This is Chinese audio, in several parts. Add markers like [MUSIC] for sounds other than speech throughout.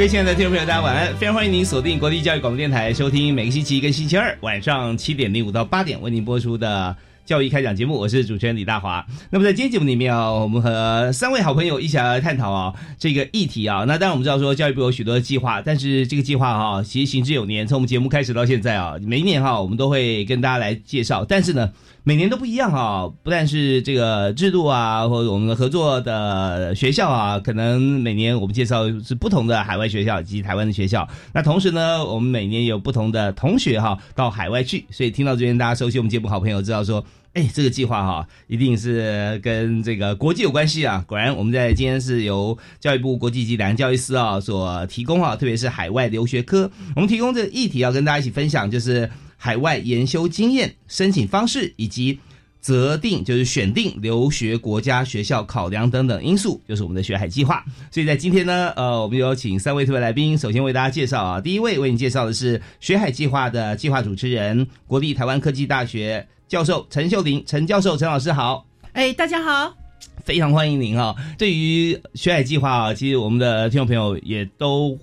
各位亲爱的听众朋友，大家晚安！非常欢迎您锁定国立教育广播电台，收听每个星期一跟星期二晚上七点零五到八点为您播出的教育开讲节目。我是主持人李大华。那么在今天节目里面啊，我们和三位好朋友一起来探讨啊这个议题啊。那当然我们知道说教育部有许多的计划，但是这个计划哈其实行之有年，从我们节目开始到现在啊，每一年哈我们都会跟大家来介绍，但是呢。每年都不一样哈，不但是这个制度啊，或者我们的合作的学校啊，可能每年我们介绍是不同的海外学校以及台湾的学校。那同时呢，我们每年有不同的同学哈到海外去，所以听到这边大家熟悉我们节目好朋友知道说，哎，这个计划哈一定是跟这个国际有关系啊。果然，我们在今天是由教育部国际级两岸教育司啊所提供啊，特别是海外留学科，我们提供这个议题要跟大家一起分享，就是。海外研修经验、申请方式以及择定就是选定留学国家学校考量等等因素，就是我们的学海计划。所以在今天呢，呃，我们有请三位特别来宾，首先为大家介绍啊，第一位为你介绍的是学海计划的计划主持人，国立台湾科技大学教授陈秀玲，陈教授，陈老师好。哎，大家好，非常欢迎您啊。对于学海计划啊，其实我们的听众朋友也都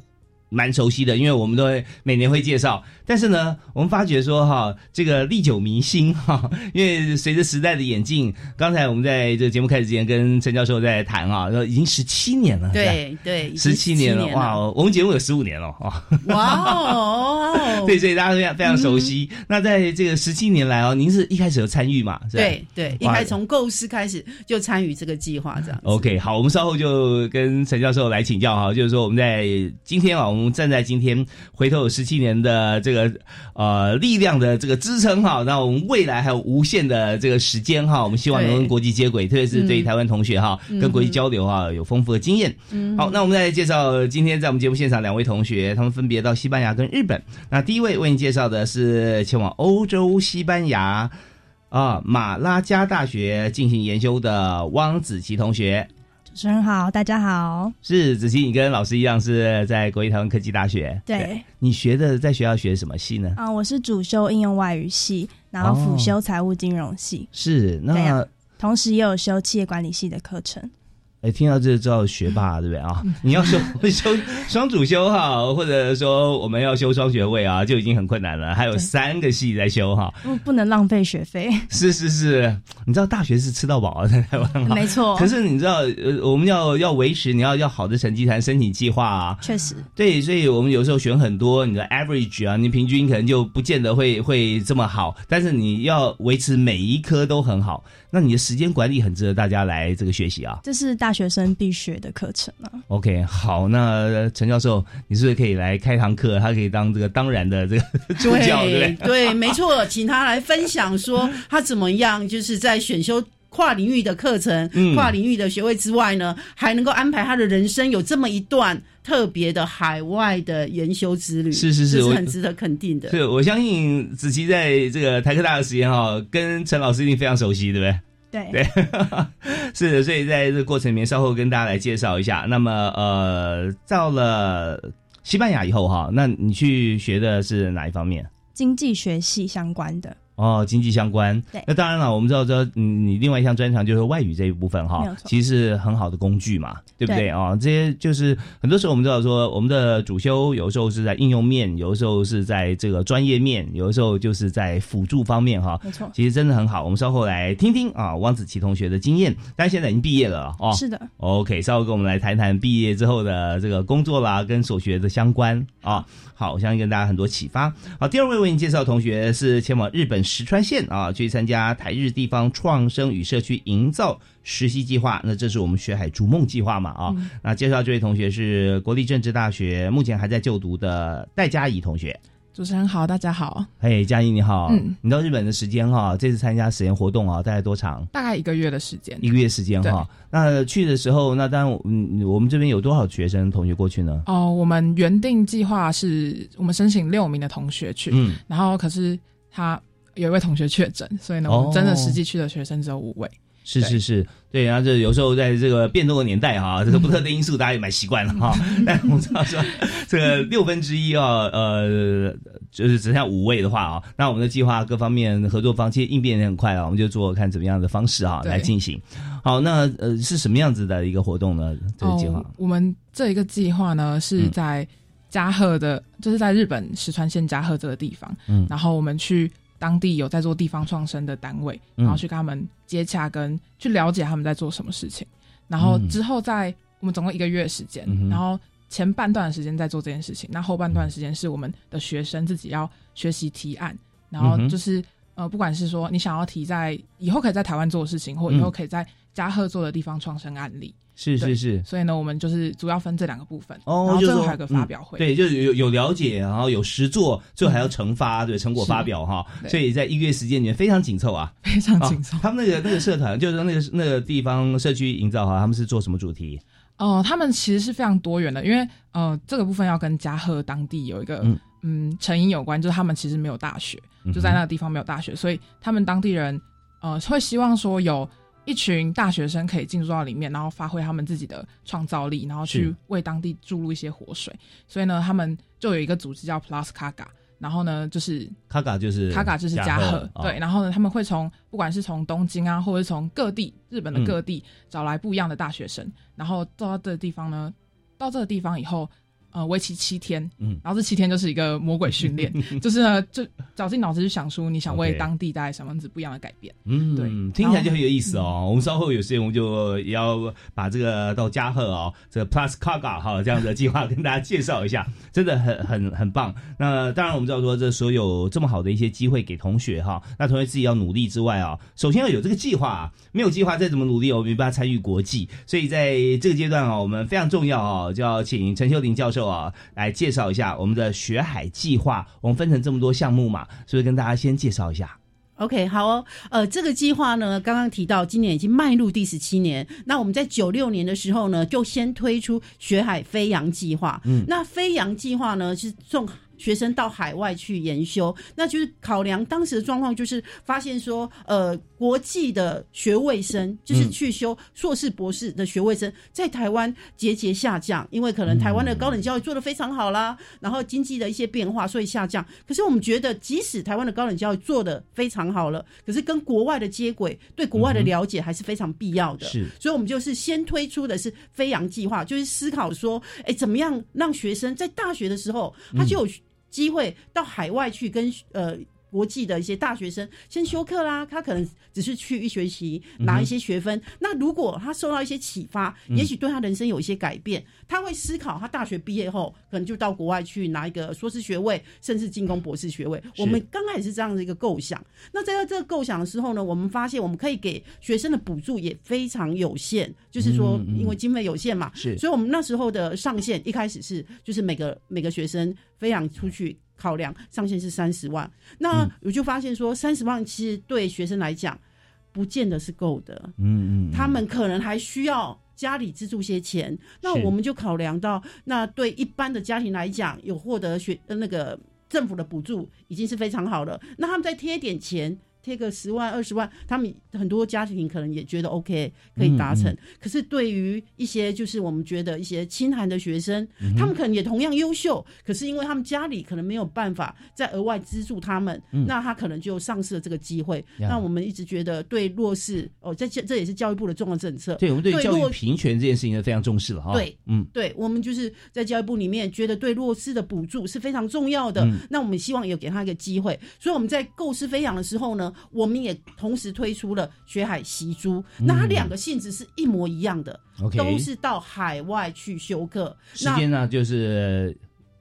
蛮熟悉的，因为我们都会每年会介绍。但是呢，我们发觉说哈，这个历久弥新哈，[LAUGHS] 因为随着时代的演进，刚才我们在这个节目开始之前跟陈教授在谈啊，说已经十七年了，对对，十七年了哇！我们节目有十五年了啊，哇哦，[LAUGHS] 对，所以大家非常非常熟悉。那在这个十七年来哦，您是一开始有参与嘛？是对对，一开始从构思开始就参与这个计划这样。OK，好，我们稍后就跟陈教授来请教哈，就是说我们在今天啊，我们站在今天回头有十七年的这个。呃呃，力量的这个支撑哈，那我们未来还有无限的这个时间哈，我们希望能跟国际接轨，特别是对于台湾同学哈，跟国际交流哈有丰富的经验。好，那我们再来介绍今天在我们节目现场两位同学，他们分别到西班牙跟日本。那第一位为您介绍的是前往欧洲西班牙啊马拉加大学进行研究的汪子琪同学。主持人好，大家好。是子琪，你跟老师一样是在国立台湾科技大学。对，你学的在学校学什么系呢？啊，我是主修应用外语系，然后辅修财务金融系。是，那同时也有修企业管理系的课程。哎，听到这就知道学霸 [LAUGHS] 对不对啊？你要修修双主修哈，或者说我们要修双学位啊，就已经很困难了。还有三个系在修哈，不不能浪费学费。[LAUGHS] 是是是，你知道大学是吃到饱啊，在台湾。没错。可是你知道，呃，我们要要维持，你要要好的成绩才能申请计划啊。确实。对，所以我们有时候选很多，你的 average 啊，你平均可能就不见得会会这么好。但是你要维持每一科都很好，那你的时间管理很值得大家来这个学习啊。这是大。大学生必学的课程啊。OK，好，那陈教授，你是不是可以来开堂课？他可以当这个当然的这个助教，对不对？对，没错，请他来分享说他怎么样，就是在选修跨领域的课程、跨领域的学位之外呢，还能够安排他的人生有这么一段特别的海外的研修之旅。是是是，是很值得肯定的。是我相信子琪在这个台科大的时间哈，跟陈老师一定非常熟悉，对不对？对对，[LAUGHS] 是的，所以在这个过程里面，稍后跟大家来介绍一下。那么，呃，到了西班牙以后哈，那你去学的是哪一方面？经济学系相关的。哦，经济相关。对那当然了，我们知道知道，你你另外一项专长就是外语这一部分哈其实是很好的工具嘛，对不对对啊、这些就是很多时候我们知道说，我们的主修有时候是在应用面，有的时候是在这个专业面，有的时候就是在辅助方面哈。没错，其实真的很好，我们稍后来听听啊，汪子琪同学的经验。但是现在已经毕业了哦，是的，OK，稍后跟我们来谈谈毕业之后的这个工作啦，跟所学的相关啊。好，我相信跟大家很多启发。好，第二位为您介绍的同学是前往日本石川县啊，去参加台日地方创生与社区营造实习计划。那这是我们学海逐梦计划嘛啊。那介绍这位同学是国立政治大学目前还在就读的戴佳怡同学。主持人好，大家好，嘿，佳怡你好，嗯你到日本的时间哈、这次参加实验活动啊，大概多长？大概一个月的时间一。个月时间哈、那去的时候，那当然，嗯，我们这边有多少学生同学过去呢？哦，我们原定计划是我们申请六名的同学去，嗯，然后可是他有一位同学确诊，所以呢，哦我们真的实际去的学生只有五位。是是是，对，然后这有时候在这个变动的年代哈、这个不特定因素大家也蛮习惯了哈、[LAUGHS] 但我们知道说这个六分之一啊，呃，就是只剩下五位的话啊，那我们的计划各方面合作方其实应变也很快啊，我们就做看怎么样的方式啊来进行。好，那呃是什么样子的一个活动呢？这个计划哦，我们这一个计划呢是嗯。在加贺的，就是在日本石川县加贺这个地方，嗯。然后我们去当地有在做地方创生的单位，嗯。然后去跟他们接洽，跟去了解他们在做什么事情，然后嗯。之后在我们总共一个月的时间，嗯然后前半段的时间在做这件事情，那后半段的时间是我们的学生自己要学习提案，然后就是。呃，不管是说你想要提在以后可以在台湾做的事情，或以后可以在加贺做的地方创生案例，对是是是。所以呢，我们就是主要分这两个部分，哦，然后就最后还有个发表会，嗯对，就是有有了解，然后有实做，最后还要惩罚，对成果发表哈。对所以在一个月时间里面非常紧凑啊，非常啊轻松。他们那个那个社团，就是那个那个地方社区营造哈，他们是做什么主题？哦、他们其实是非常多元的，因为呃，这个部分要跟嘉禾当地有一个嗯嗯成因有关，就是他们其实没有大学，就在那个地方没有大学，所以他们当地人呃会希望说有一群大学生可以进入到里面，然后发挥他们自己的创造力，然后去为当地注入一些活水。所以呢，他们就有一个组织叫 Plus Kaga，然后呢就是卡嘎就是卡嘎就是加贺，哦。对，然后呢，他们会从不管是从东京啊，或者是从各地日本的各地、找来不一样的大学生，然后到这个地方呢，到这个地方以后，呃，为期七天，嗯然后这七天就是一个魔鬼训练，[LAUGHS] 就是呢，就绞尽脑汁去想出你想为当地带来什么样子不一样的改变。嗯，对听起来就很有意思哦。我们稍后有时间，我们就也要把这个到加贺哦，这个 Plus Caga 哈这样的计划 [LAUGHS] 跟大家介绍一下，真的很很很棒。那当然，我们知道说这所有这么好的一些机会给同学哈，那同学自己要努力之外啊，首先要有这个计划啊，没有计划再怎么努力，我们没办法参与国际。所以在这个阶段啊，我们非常重要啊，就要请陈秀玲教授啊来介绍一下我们的学海计划。我们分成这么多项目嘛，所以跟大家先介绍一下。OK，好哦，呃，这个计划呢，刚刚提到今年已经迈入第十七年。那我们在九六年的时候呢，就先推出学海飞扬计划。嗯，那飞扬计划呢是送学生到海外去研修，那就是考量当时的状况，就是发现说，呃，国际的学位生就是去修硕士、博士的学位生，在台湾节节下降，因为可能台湾的高等教育做得非常好啦，然后经济的一些变化，所以下降。可是我们觉得，即使台湾的高等教育做得非常好了，可是跟国外的接轨，对国外的了解还是非常必要的。是。所以我们就是先推出的是飞扬计划，就是思考说，哎，怎么样让学生在大学的时候，他就有机会到海外去跟呃。国际的一些大学生先休课啦，他可能只是去一学期拿一些学分。那如果他受到一些启发，也许对他人生有一些改变，他会思考他大学毕业后可能就到国外去拿一个硕士学位，甚至进攻博士学位。我们刚开始是这样的一个构想。那在这个构想的时候呢，我们发现我们可以给学生的补助也非常有限，就是说因为经费有限嘛，是。所以我们那时候的上限一开始是就是每个每个学生飞扬出去考量上限是三十万。那我就发现说，三十万其实对学生来讲不见得是够的，嗯嗯，他们可能还需要。家里资助些钱，那我们就考量到，那对一般的家庭来讲，有获得学呃那个政府的补助已经是非常好了。那他们再贴一点钱，贴个十万二十万，他们很多家庭可能也觉得 OK 可以达成。可是对于一些就是我们觉得一些清寒的学生，他们可能也同样优秀，可是因为他们家里可能没有办法再额外资助他们，那他可能就丧失了这个机会。那我们一直觉得对弱势哦，这这也是教育部的重要政策。对我们对教育平权这件事情呢非常重视了哈。对，嗯，对我们就是在教育部里面觉得对弱势的补助是非常重要的。那我们希望有给他一个机会，所以我们在构思飞扬的时候呢，我们也同时推出了学海习珠。那它两个性质是一模一样的，都是到海外去修课。时间呢就是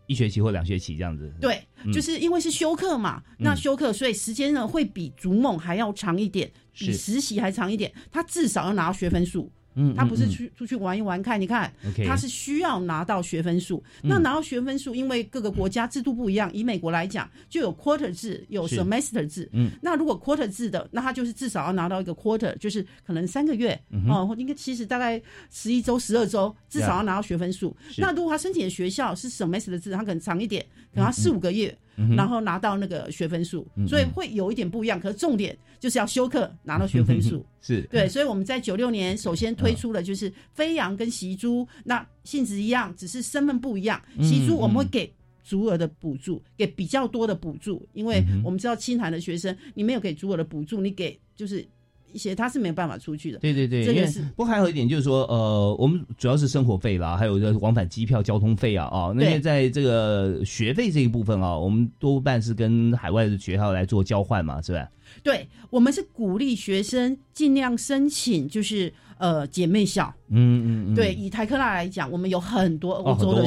一学期或两学期这样子。对，就是因为是修课嘛，那修课所以时间呢会比逐梦还要长一点，比实习还长一点。他至少要拿到学分数。嗯，他不是去出去玩一玩看，你看，他是需要拿到学分数。那拿到学分数，因为各个国家制度不一样，以美国来讲，就有 quarter 制，有 semester 制。嗯，那如果 quarter 制的，那他就是至少要拿到一个 quarter，就是可能三个月哦，应该其实大概十一周、十二周，至少要拿到学分数。那如果他申请的学校是 semester 制，他可能长一点，可能四五个月。然后拿到那个学分数，所以会有一点不一样。可是重点就是要修课拿到学分数，[LAUGHS] 是对。所以我们在九六年首先推出了就是飞扬跟习珠，那性质一样，只是身份不一样。习珠我们会给足额的补助，给比较多的补助，因为我们知道清寒的学生，你没有给足额的补助，你给就是。一些他是没有办法出去的，对对对，这个是不还有一点就是说，呃，我们主要是生活费啦，还有这往返机票、交通费啊，啊，那些在这个学费这一部分啊，我们多半是跟海外的学校来做交换嘛，是吧？对，我们是鼓励学生尽量申请，就是呃姐妹校，嗯嗯嗯，对，以台科大来讲，我们有很多欧洲的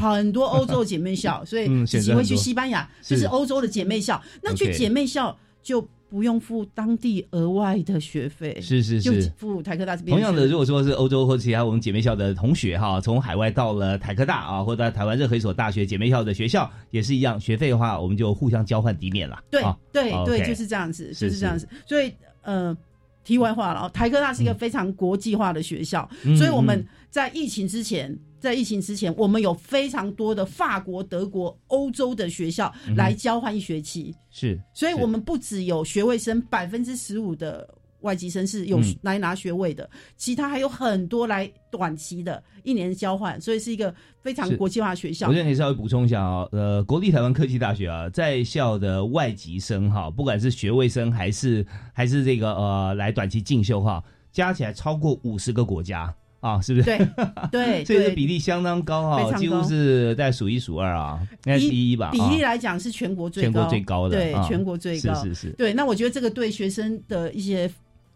很多欧洲姐妹校，所以只会去西班牙，就是。欧洲的姐妹校，那去姐妹校就。不用付当地额外的学费，是是是，付台科大这边。同样的，如果说是欧洲或其他我们姐妹校的同学哈，从海外到了台科大啊，或者台湾任何一所大学姐妹校的学校也是一样，学费的话我们就互相交换抵免了。对对对，就是这样子，就是这样子。所以呃，题外话了，台科大是一个非常国际化的学校，所以我们在疫情之前。在疫情之前，我们有非常多的法国、德国、欧洲的学校来交换一学期，是，所以我们不只有学位生百分之十五的外籍生是有来拿学位的，其他还有很多来短期的一年交换，所以是一个非常国际化学校。我这里稍微补充一下啊，呃，国立台湾科技大学啊，在校的外籍生哈，不管是学位生还是还是这个呃来短期进修哈，加起来超过五十个国家。啊，是不是？对 [LAUGHS] 对，所以这比例相当高啊，几乎是在数一数二啊，应该第一吧？比例来讲是全国最全国最高的，对，全国最高，是是是。对，那我觉得这个对学生的一些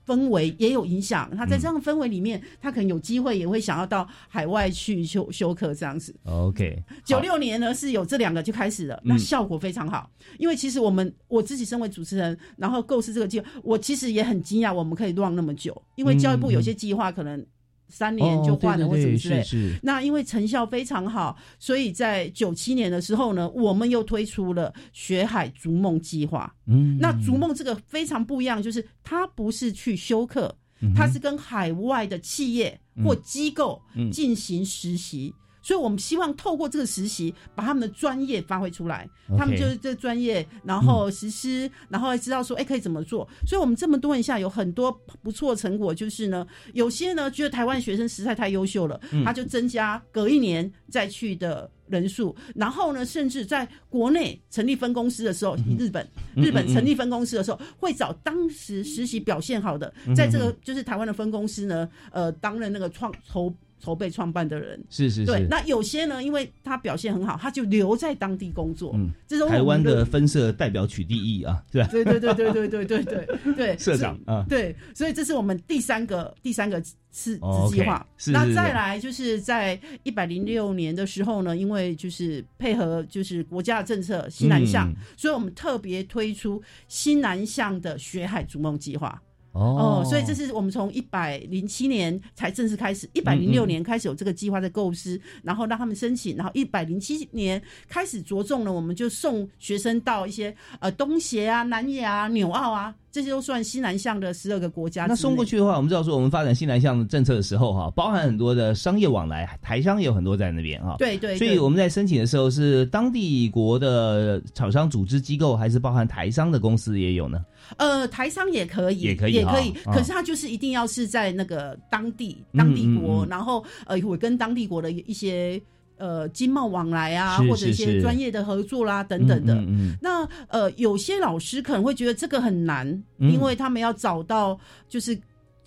氛围也有影响。他在这样的氛围里面，他可能有机会也会想要到海外去修修课这样子。OK，九六年呢是有这两个就开始了，那效果非常好。因为其实我们我自己身为主持人，然后构思这个计划，我其实也很惊讶，我们可以 run 那么久。因为教育部有些计划可能。三年就换了或者之类，那因为成效非常好，所以在九七年的时候呢，我们又推出了学海逐梦计划。嗯，那逐梦这个非常不一样，就是它不是去修课，它是跟海外的企业或机构进行实习。所以，我们希望透过这个实习，把他们的专业发挥出来。他们就是这专业，然后实施，然后知道说，哎，可以怎么做。所以，我们这么多年下，有很多不错的成果。就是呢，有些呢，觉得台湾学生实在太优秀了，他就增加隔一年再去的人数。然后呢，甚至在国内成立分公司的时候，日本日本成立分公司的时候，会找当时实习表现好的，在这个就是台湾的分公司呢，呃，担任那个创筹。筹备创办的人是是是对，那有些呢，因为他表现很好，他就留在当地工作。嗯，这种台湾的分社代表取缔役啊？对对对对对对对对对，[LAUGHS] 社长啊，对，所以这是我们第三个第三个是子计划。那再来就是在一百零六年的时候呢，因为就是配合就是国家的政策西南向，所以我们特别推出西南向的学海逐梦计划。哦，所以这是我们从一百零七年才正式开始，一百零六年开始有这个计划在构思，然后让他们申请，然后一百零七年开始着重了，我们就送学生到一些呃东协啊、南亚啊、纽澳啊这些都算西南向的十二个国家。那送过去的话，我们知道说我们发展西南向政策的时候哈，包含很多的商业往来，台商也有很多在那边哈。对对。所以我们在申请的时候，是当地国的厂商组织机构，还是包含台商的公司也有呢？呃，台商也可以，也可以，也可以。可是他就是一定要是在那个当地当地国，然后呃，会跟当地国的一些。呃，经贸往来啊，或者一些专业的合作啦，等等的。那呃，有些老师可能会觉得这个很难，因为他们要找到就是。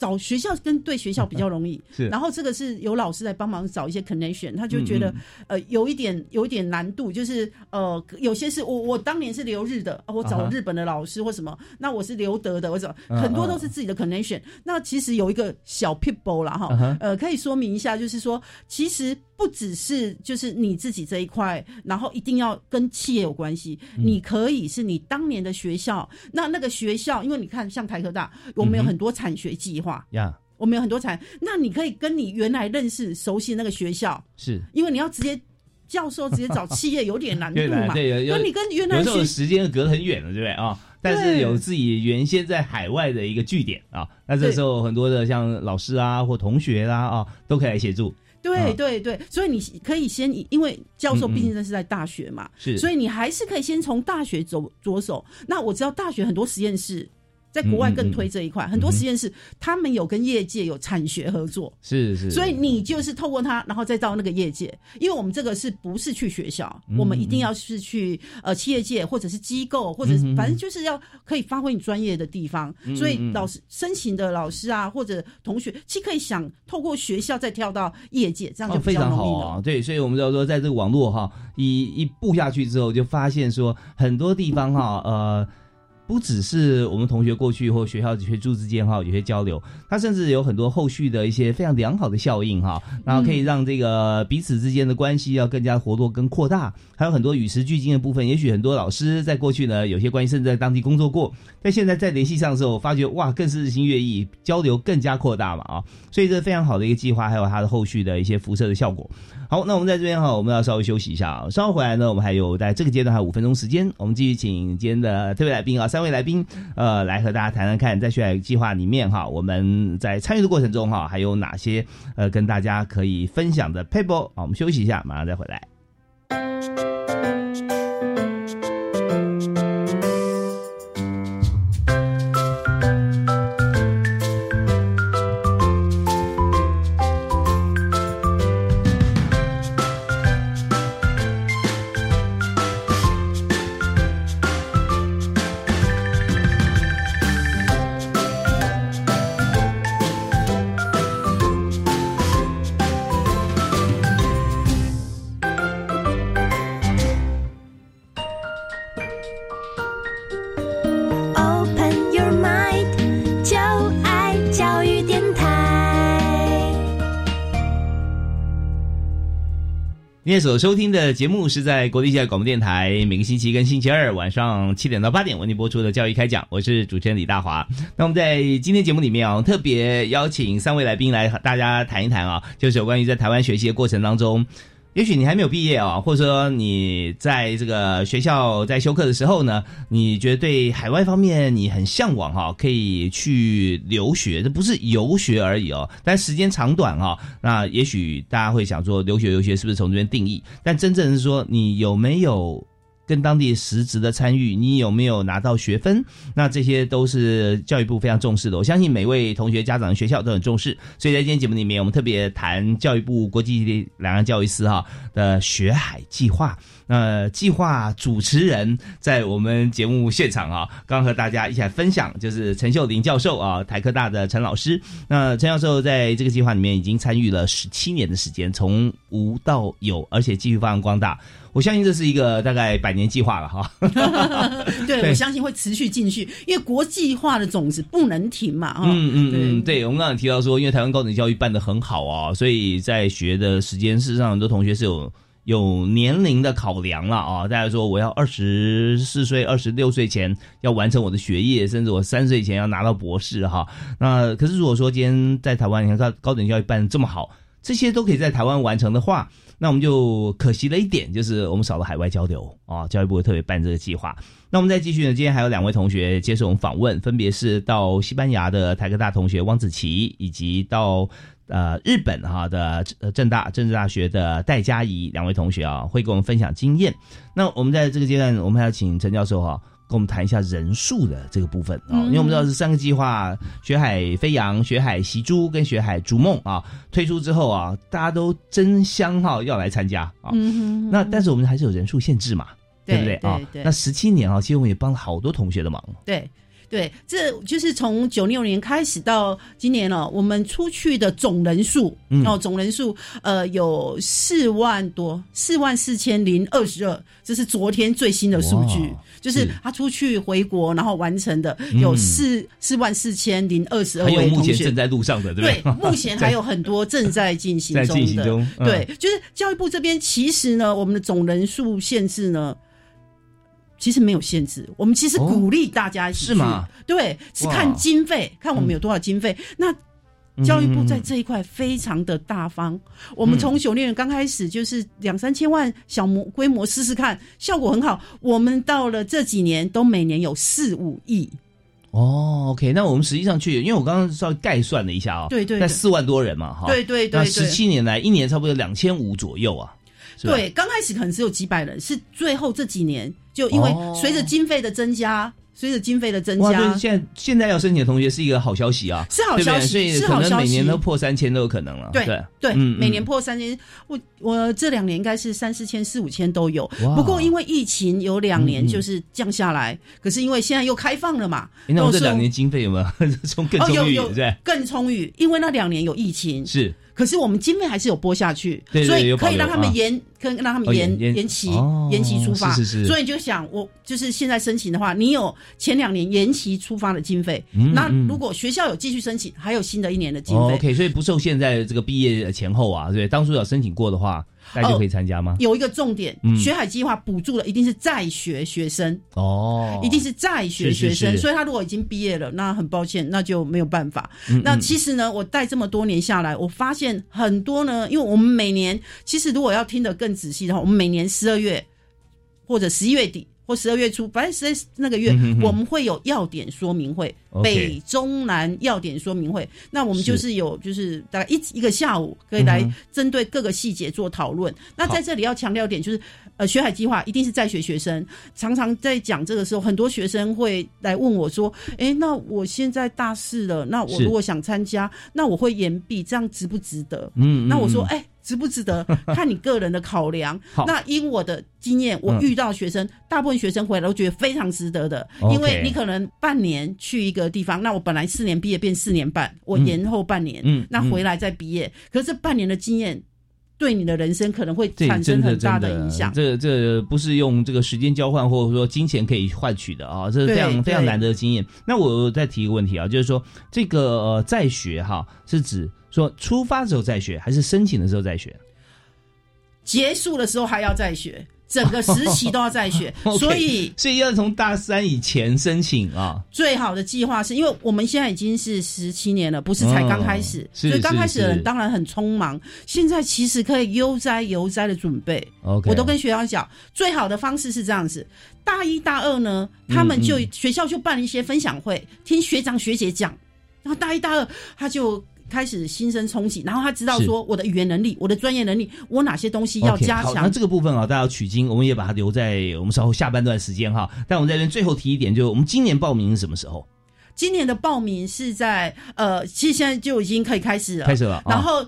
找学校跟对学校比较容易，[LAUGHS] 是。然后这个是有老师来帮忙找一些 connection，他就觉得呃有一点有一点难度，就是呃有些是我我当年是留日的，我找日本的老师或什么，那我是留德的，我找很多都是自己的 connection。那其实有一个小 people 啦哈，呃可以说明一下，就是说其实不只是就是你自己这一块，然后一定要跟企业有关系，你可以是你当年的学校，那那个学校，因为你看像台科大，我们有很多产学计划。呀，我们有很多产，那你可以跟你原来认识、熟悉那个学校，是因为你要直接教授直接找企业有点难度嘛？[LAUGHS] 对，那你跟原来有时候时间隔很远了，对不对啊？但是有自己原先在海外的一个据点啊，那这时候很多的像老师啊或同学啦啊都可以来协助。对对对，所以你可以先因为教授毕竟那是在大学嘛，是，所以你还是可以先从大学走着手。那我知道大学很多实验室。在国外更推这一块，很多实验室他们有跟业界有产学合作，是是，所以你就是透过它，然后再到那个业界，因为我们这个是不是去学校，我们一定要是去呃企业界或者是机构，或者反正就是要可以发挥你专业的地方，所以老师申请的老师啊或者同学，其实可以想透过学校再跳到业界，这样就非常好啊。对，所以我们要说，在这个网络哈一一步下去之后，就发现说很多地方哈呃。不只是我们同学过去或学校学助之间哈有些交流，它甚至有很多后续的一些非常良好的效应哈，然后可以让这个彼此之间的关系要更加活络跟扩大，还有很多与时俱进的部分。也许很多老师在过去呢有些关系甚至在当地工作过，但现在在联系上的时候，发觉哇更是日新月异，交流更加扩大嘛啊，所以这非常好的一个计划，还有它的后续的一些辐射的效果。好，那我们在这边哈，我们要稍微休息一下啊，稍后回来呢，我们还有在这个阶段还有五分钟时间，我们继续请今天的特别来宾啊三。各位来宾，呃，来和大家谈谈看，在学海计划里面哈，我们在参与的过程中哈，还有哪些呃跟大家可以分享的 paper 啊？我们休息一下，马上再回来。今天所收听的节目是在国立教育广播电台每个星期跟星期二晚上七点到八点为您播出的教育开讲，我是主持人李大华。那我们在今天节目里面啊，特别邀请三位来宾来和大家谈一谈啊，就是有关于在台湾学习的过程当中。也许你还没有毕业啊，或者说你在这个学校在修课的时候呢，你觉得对海外方面你很向往哈，可以去留学，这不是游学而已哦，但时间长短哈，那也许大家会想说留学游学是不是从这边定义？但真正是说你有没有？跟当地实质的参与，你有没有拿到学分？那这些都是教育部非常重视的。我相信每位同学、家长、学校都很重视。所以在今天节目里面，我们特别谈教育部国际两岸教育司哈的学海计划。那计划主持人在我们节目现场啊，刚和大家一起来分享，就是陈秀玲教授啊，台科大的陈老师。那陈教授在这个计划里面已经参与了十七年的时间，从无到有，而且继续发扬光大。我相信这是一个大概百年计划了哈，[LAUGHS] 对我相信会持续进去，因为国际化的种子不能停嘛。嗯嗯嗯，对，我们刚刚提到说，因为台湾高等教育办得很好啊，所以在学的时间，事实上很多同学是有有年龄的考量了啊。大家说我要二十四岁、二十六岁前要完成我的学业，甚至我三岁前要拿到博士哈。那可是如果说今天在台湾，你看高高等教育办这么好。这些都可以在台湾完成的话，那我们就可惜了一点，就是我们少了海外交流啊。教育部特别办这个计划。那我们再继续呢，今天还有两位同学接受我们访问，分别是到西班牙的台科大同学汪子琪，以及到呃日本哈的呃政大政治大学的戴嘉怡两位同学啊，会跟我们分享经验。那我们在这个阶段，我们还要请陈教授哈。跟我们谈一下人数的这个部分啊，因为我们知道是三个计划“学海飞扬”、“学海习珠”跟“学海逐梦”啊推出之后啊，大家都争相哈要来参加啊。那但是我们还是有人数限制嘛，对不对啊？那十七年啊，其实我们也帮了好多同学的忙。对。对，这就是从九六年开始到今年了，我们出去的总人数，哦，总人数呃有四万多，四万四千零二十二，这是昨天最新的数据，就是他出去回国然后完成的有四四万四千零二十二位同学。正在路上的，对对？目前还有很多正在进行中的，[LAUGHS] 对，就是教育部这边其实呢，我们的总人数限制呢。其实没有限制，我们其实鼓励大家一起去，对，是看经费，看我们有多少经费。那教育部在这一块非常的大方，我们从九六年刚开始就是两三千万小模规模试试看，效果很好。我们到了这几年都每年有四五亿。哦，OK，那我们实际上去，因为我刚刚稍微概算了一下啊，对对，在四万多人嘛，哈，对对对，那十七年来一年差不多两千五左右啊。对，刚开始可能只有几百人，是最后这几年就因为随着经费的增加，随着经费的增加，现在现在要申请的同学是一个好消息啊，是好消息，所以可能每年都破三千都有可能了。对对，每年破三千，我我这两年应该是三四千、四五千都有。不过因为疫情有两年就是降下来，可是因为现在又开放了嘛，那我这两年经费有没有？[LAUGHS] 充更充裕？对，更充裕，因为那两年有疫情。是。可是我们经费还是有拨下去，所以可以让他们延，可以让他们延延期，延期出发。是是是。所以就想，我就是现在申请的话，你有前两年延期出发的经费，那如果学校有继续申请，还有新的一年的经费。OK，所以不受现在这个毕业前后啊，对，当初有申请过的话。大家就可以参加吗？有一个重点，学海计划补助的一定是在学学生哦，一定是在学学生。所以他如果已经毕业了，那很抱歉，那就没有办法。那其实呢，我带这么多年下来，我发现很多呢，因为我们每年其实如果要听得更仔细的话，我们每年十二月或者十一月底。或十二月初，反正十那个月，我们会有要点说明会，北中南要点说明会。那我们就是有，就是大概一一个下午可以来针对各个细节做讨论。那在这里要强调点，就是呃，学海计划一定是在学学生。常常在讲这个时候，很多学生会来问我说：“哎，那我现在大四了，那我如果想参加，那我会延毕，这样值不值得？”嗯，那我说：“哎。”值不值得 [LAUGHS] 看你个人的考量。那因我的经验，我遇到学生，大部分学生回来都觉得非常值得的。因为你可能半年去一个地方，那我本来四年毕业变四年半，我延后半年，嗯，那回来再毕业。可是这半年的经验，对你的人生可能会产生很大的影响。这这不是用这个时间交换，或者说金钱可以换取的啊，这是非常非常难得的经验。那我再提一个问题啊，就是说这个在学哈是指。说出发的时候再学，还是申请的时候再学？结束的时候还要再学，整个实习都要再学，[LAUGHS] 所以所以要从大三以前申请啊。最好的计划是因为我们现在已经是十七年了，不是才刚开始，所以刚开始的人当然很匆忙。现在其实可以悠哉悠哉的准备。我都跟学校讲，最好的方式是这样子：大一大二呢，他们就学校就办一些分享会，听学长学姐讲，然后大一大二他就。开始心生憧憬，然后他知道说我的语言能力、我的专业能力，我哪些东西要加强。那这个部分啊，大家取经，我们也把它留在我们稍后下半段时间哈。但我们在这最后提一点，就是我们今年报名是什么时候？今年的报名是在呃，其实现在就已经可以开始了，开始了。然后。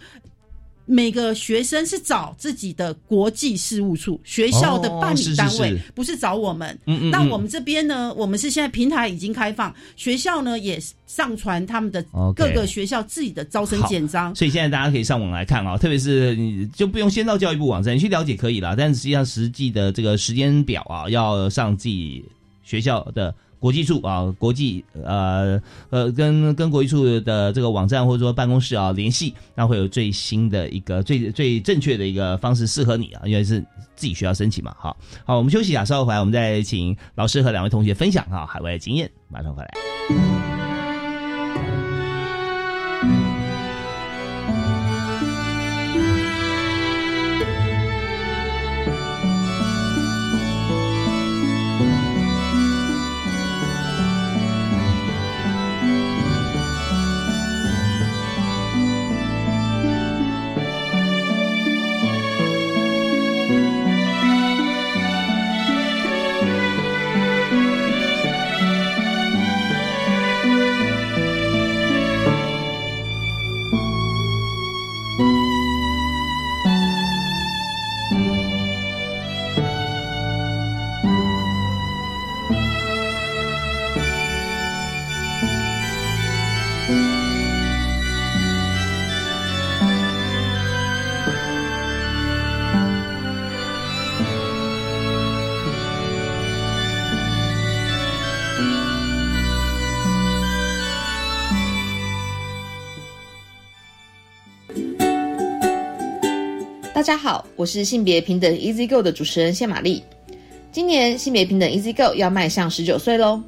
每个学生是找自己的国际事务处学校的办理单位，不是找我们。嗯嗯。那我们这边呢？我们是现在平台已经开放，学校呢也上传他们的各个学校自己的招生简章。所以现在大家可以上网来看啊，特别是你就不用先到教育部网站，你去了解可以了。但实际上实际的这个时间表啊，要上自己学校的。国际处啊，国际呃呃，跟跟国际处的这个网站或者说办公室啊联系，那会有最新的一个最最正确的一个方式适合你啊，因为是自己需要申请嘛。好，好，我们休息一下，稍后回来我们再请老师和两位同学分享啊海外的经验，马上回来。大家好，我是性别平等 Easy Go 的主持人谢玛丽。今年性别平等 Easy Go 要迈向十九岁喽。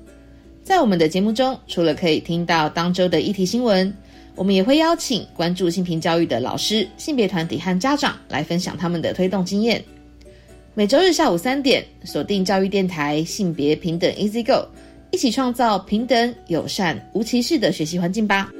在我们的节目中，除了可以听到当周的议题新闻，我们也会邀请关注性平教育的老师、性别团体和家长来分享他们的推动经验。每周日下午三点，锁定教育电台性别平等 Easy Go，一起创造平等、友善、无歧视的学习环境吧。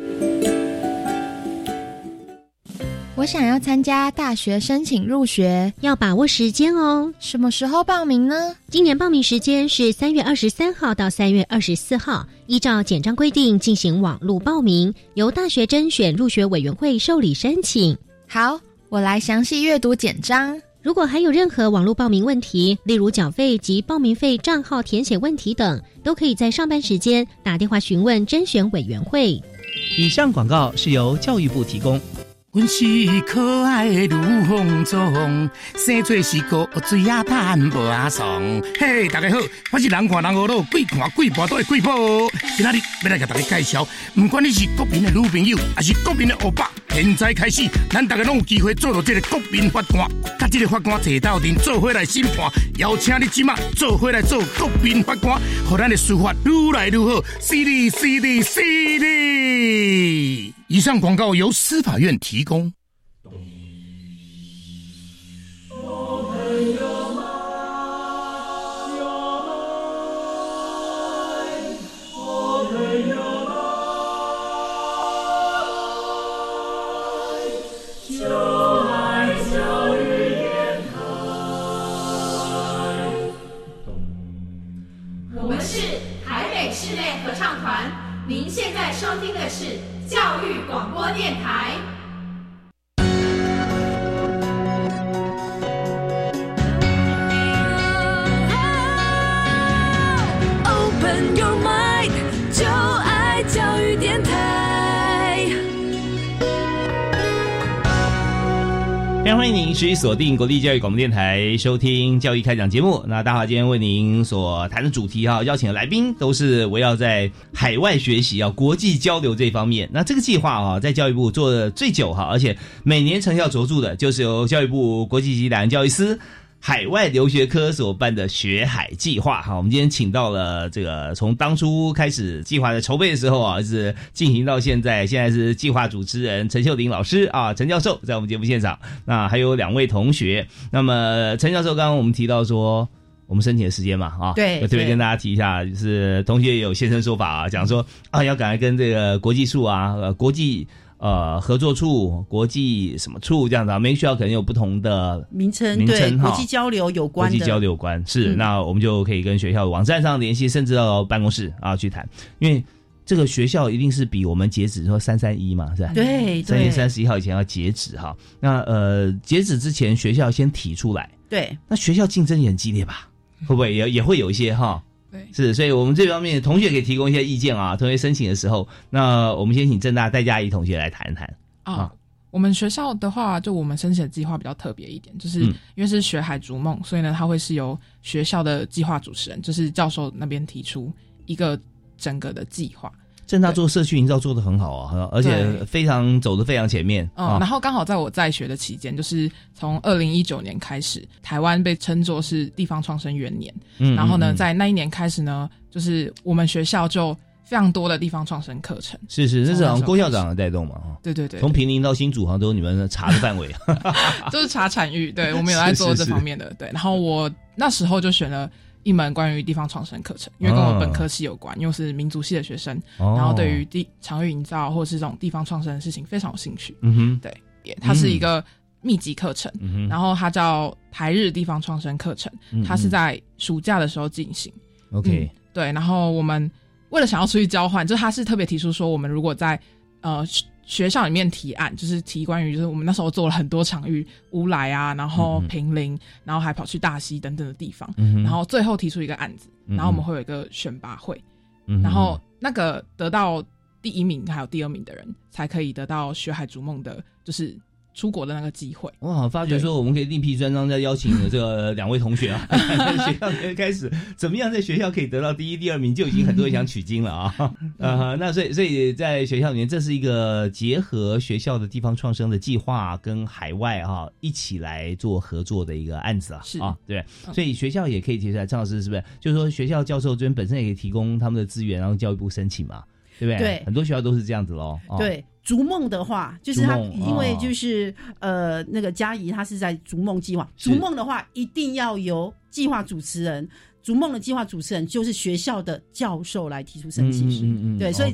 我想要参加大学申请入学，要把握时间哦。什么时候报名呢？今年报名时间是三月二十三号到三月二十四号，依照简章规定进行网络报名，由大学甄选入学委员会受理申请。好，我来详细阅读简章。如果还有任何网络报名问题，例如缴费及报名费账号填写问题等，都可以在上班时间打电话询问甄选委员会。以上广告是由教育部提供。阮是可爱的女红妆，生做是个水啊淡无阿爽。嘿，大家好，我是人看人恶路，鬼看鬼婆都会鬼婆。今仔日要来给大家介绍，不管你是国民的女朋友，还是国民的欧巴，现在开始，咱大家拢有机会做到这个国民法官，甲这个法官坐到阵做伙来审判，邀请你即马做伙来做国民法官，让咱的司法愈来愈好，犀利犀利犀利。以上广告由司法院提供。电台。非常欢迎您持续锁定国立教育广播电台收听教育开讲节目。那大华今天为您所谈的主题哈，邀请的来宾都是围绕在海外学习啊、国际交流这方面。那这个计划啊，在教育部做的最久哈，而且每年成效卓著的，就是由教育部国际级两岸教育司。海外留学科所办的学海计划，哈，我们今天请到了这个从当初开始计划的筹备的时候啊，一直进行到现在，现在是计划主持人陈秀玲老师啊，陈教授在我们节目现场。那还有两位同学，那么陈教授刚刚我们提到说，我们申请的时间嘛，啊，对，特别跟大家提一下，就是同学也有现身说法啊，讲说啊，要赶快跟这个国际处啊，呃，国际。呃，合作处、国际什么处这样子啊？每个学校可能有不同的名称，名称哈。国际交流有关，国际交流有关是。那我们就可以跟学校网站上联系，甚至到办公室啊去谈。因为这个学校一定是比我们截止说三三一嘛，是吧？对，三月三十一号以前要截止哈。那呃，截止之前学校先提出来，对。那学校竞争也很激烈吧？会不会也也会有一些哈？是，所以我们这方面同学可以提供一些意见啊。同学申请的时候，那我们先请正大戴佳怡同学来谈谈啊。我们学校的话，就我们申请的计划比较特别一点，就是因为是学海逐梦，所以呢，它会是由学校的计划主持人，就是教授那边提出一个整个的计划。正大做社区营造做的很好啊，而且非常走的非常前面。嗯，然后刚好在我在学的期间，就是从二零一九年开始，台湾被称作是地方创生元年。嗯，然后呢，在那一年开始呢，就是我们学校就非常多的地方创生课程。是是，这是好像郭校长的带动嘛？对对对，从平林到新竹，好像都是你们查的范围。[LAUGHS] 就是查产域，对我们有在做这方面的。对，然后我那时候就选了。一门关于地方创生课程，因为跟我本科系有关，因为是民族系的学生，然后对于地场域营造或者是这种地方创生的事情非常有兴趣。嗯哼，对，它是一个密集课程，然后它叫台日地方创生课程，它是在暑假的时候进行。OK，对，然后我们为了想要出去交换，就他是特别提出说，我们如果在呃。学校里面提案就是提关于，就是我们那时候做了很多场域，乌来啊，然后平林，然后还跑去大溪等等的地方，然后最后提出一个案子，然后我们会有一个选拔会，然后那个得到第一名还有第二名的人才可以得到学海逐梦的，就是出国的那个机会。哇，发觉说我们可以另辟专章，再邀请这个两位同学啊，在 [LAUGHS] 学校里面开始怎么样在学校可以得到第一、第二名，就已经很多人想取经了啊。[LAUGHS] 呃，那所以所以在学校里面，这是一个结合学校的地方创生的计划跟海外啊一起来做合作的一个案子啊。是啊，对，所以学校也可以提出来。张老师是不是？就是说学校教授这边本身也可以提供他们的资源，然后教育部申请嘛，对不对？对很多学校都是这样子喽。哦对，逐梦的话，就是他因为哦就是、呃那个嘉怡，他是在逐梦计划。逐梦的话，一定要由计划主持人。逐梦的计划主持人就是学校的教授来提出申请，嗯嗯对，所以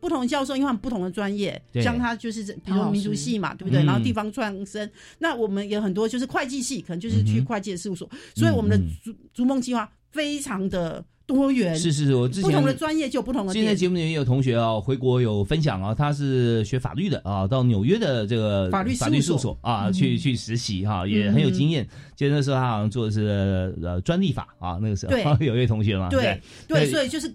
不同的教授因为不同的专业，对像他就是比如民族系嘛，对不对？嗯然后地方创生，那我们有很多就是会计系，可能就是去会计事务所，所以我们的逐逐梦计划非常的多元，是是是，我之前不同的专业就有不同的现在。节目里面也有同学啊，回国有分享啊，他是学法律的啊，到纽约的这个法律法律事务所啊，嗯。去去实习哈、也很有经验。记得那时候他好像做的是呃专利法啊，那个时候对。[LAUGHS] 有一位同学嘛，对对，所以以就是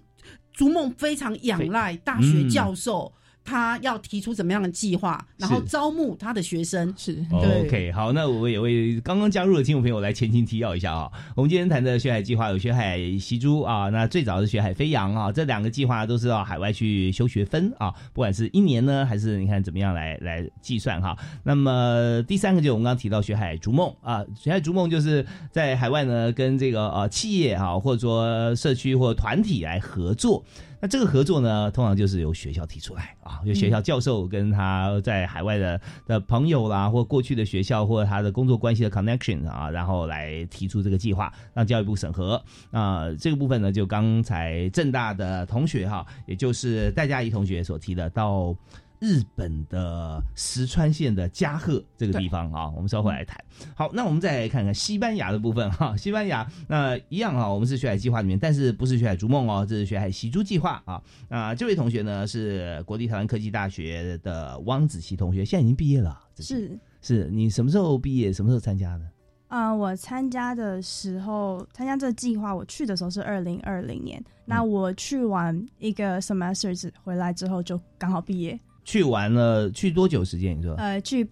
逐梦非常仰赖大学教授。他要提出怎么样的计划，然后招募他的学生。是对 OK，好，那我也为刚刚加入的听众朋友来前情提要一下啊。我们今天谈的学海计划有学海习珠啊，那最早是学海飞扬啊，这两个计划都是到海外去修学分啊，不管是一年呢，还是你看怎么样来来计算哈。那么第三个就是我们刚刚提到学海逐梦啊，学海逐梦就是在海外呢跟这个呃企业啊、或者说社区或团体来合作。那这个合作呢，通常就是由学校提出来啊，由学校教授跟他在海外的的朋友啦，或过去的学校或者他的工作关系的 connection 啊，然后来提出这个计划，让教育部审核。那、这个部分呢，就刚才正大的同学哈，也就是戴佳怡同学所提的到。日本的石川县的加贺这个地方啊，我们稍后来谈。好，那我们再来看看西班牙的部分哈。[LAUGHS] 西班牙那一样啊，我们是学海计划里面，但是不是学海逐梦哦，这是学海习珠计划啊。那这位同学呢是国立台湾科技大学的汪子琪同学，现在已经毕业了。是是你什么时候毕业？什么时候参加的？啊、我参加的时候，参加这个计划，我去的时候是二零二零年。嗯那我去完一个 semester 回来之后，就刚好毕业。去玩了，去多久时间？你说？呃，去